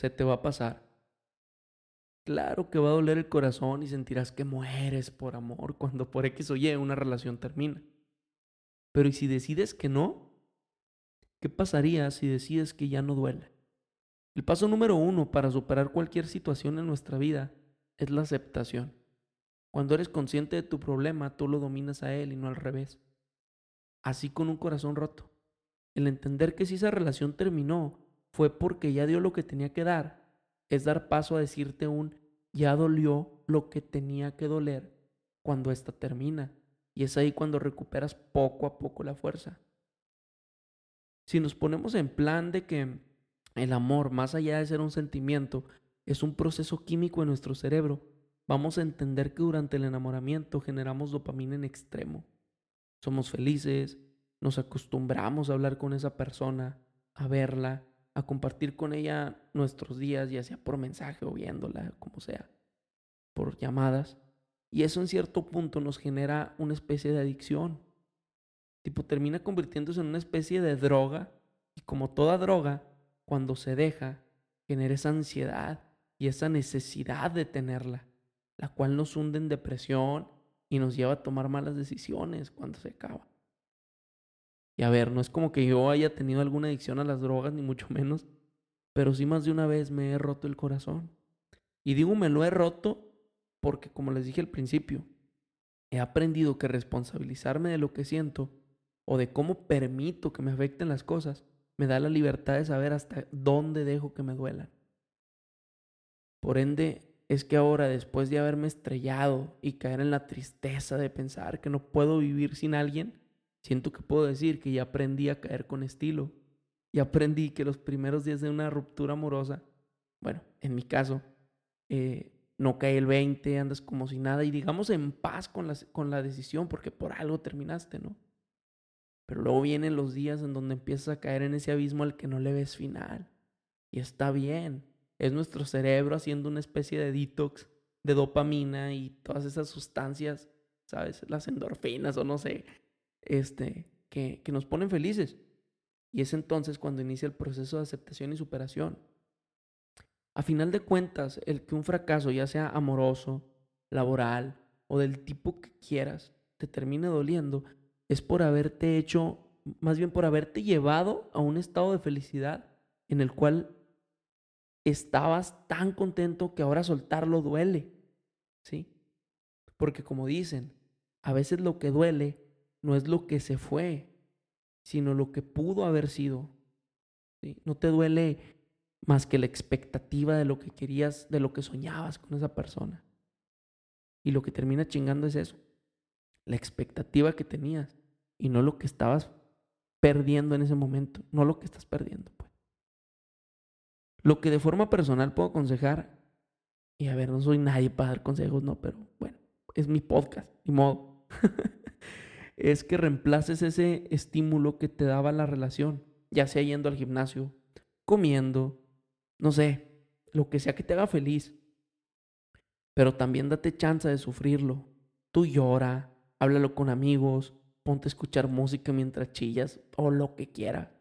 se te va a pasar. Claro que va a doler el corazón y sentirás que mueres por amor cuando por X o Y una relación termina. Pero ¿y si decides que no? ¿Qué pasaría si decides que ya no duele? El paso número uno para superar cualquier situación en nuestra vida es la aceptación. Cuando eres consciente de tu problema, tú lo dominas a él y no al revés. Así con un corazón roto. El entender que si esa relación terminó fue porque ya dio lo que tenía que dar, es dar paso a decirte un ya dolió lo que tenía que doler cuando esta termina. Y es ahí cuando recuperas poco a poco la fuerza. Si nos ponemos en plan de que el amor, más allá de ser un sentimiento, es un proceso químico en nuestro cerebro. Vamos a entender que durante el enamoramiento generamos dopamina en extremo. Somos felices, nos acostumbramos a hablar con esa persona, a verla, a compartir con ella nuestros días, ya sea por mensaje o viéndola, como sea, por llamadas. Y eso en cierto punto nos genera una especie de adicción. Tipo, termina convirtiéndose en una especie de droga. Y como toda droga, cuando se deja, genera esa ansiedad y esa necesidad de tenerla, la cual nos hunde en depresión y nos lleva a tomar malas decisiones cuando se acaba. Y a ver, no es como que yo haya tenido alguna adicción a las drogas, ni mucho menos, pero sí más de una vez me he roto el corazón. Y digo me lo he roto porque, como les dije al principio, he aprendido que responsabilizarme de lo que siento o de cómo permito que me afecten las cosas me da la libertad de saber hasta dónde dejo que me duelan. Por ende, es que ahora, después de haberme estrellado y caer en la tristeza de pensar que no puedo vivir sin alguien, siento que puedo decir que ya aprendí a caer con estilo. Y aprendí que los primeros días de una ruptura amorosa, bueno, en mi caso, eh, no cae el 20, andas como si nada y digamos en paz con con la decisión porque por algo terminaste, ¿no? Pero luego vienen los días en donde empiezas a caer en ese abismo al que no le ves final. Y está bien. Es nuestro cerebro haciendo una especie de detox de dopamina y todas esas sustancias, ¿sabes? Las endorfinas o no sé, este, que, que nos ponen felices. Y es entonces cuando inicia el proceso de aceptación y superación. A final de cuentas, el que un fracaso, ya sea amoroso, laboral o del tipo que quieras, te termine doliendo, es por haberte hecho, más bien por haberte llevado a un estado de felicidad en el cual estabas tan contento que ahora soltarlo duele, ¿sí? Porque como dicen, a veces lo que duele no es lo que se fue, sino lo que pudo haber sido. No te duele más que la expectativa de lo que querías, de lo que soñabas con esa persona. Y lo que termina chingando es eso, la expectativa que tenías y no lo que estabas perdiendo en ese momento, no lo que estás perdiendo. Pues. Lo que de forma personal puedo aconsejar, y a ver, no soy nadie para dar consejos, no, pero bueno, es mi podcast, ni modo, es que reemplaces ese estímulo que te daba la relación, ya sea yendo al gimnasio, comiendo, no sé, lo que sea que te haga feliz. Pero también date chance de sufrirlo. Tú llora, háblalo con amigos, ponte a escuchar música mientras chillas o lo que quiera.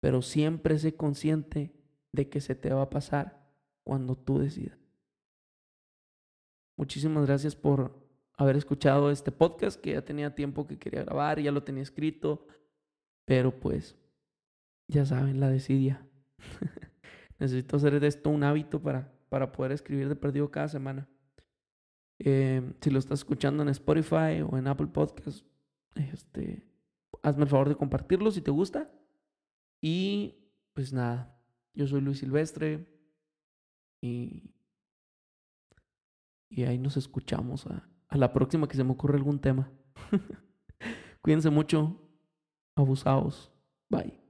Pero siempre sé consciente de que se te va a pasar cuando tú decidas. Muchísimas gracias por haber escuchado este podcast que ya tenía tiempo que quería grabar, ya lo tenía escrito, pero pues ya saben, la decidia. Necesito hacer de esto un hábito para, para poder escribir de perdido cada semana. Eh, si lo estás escuchando en Spotify o en Apple Podcasts, este, hazme el favor de compartirlo si te gusta. Y pues nada, yo soy Luis Silvestre y, y ahí nos escuchamos a, la próxima que se me ocurra algún tema. Cuídense mucho, abusados. Bye.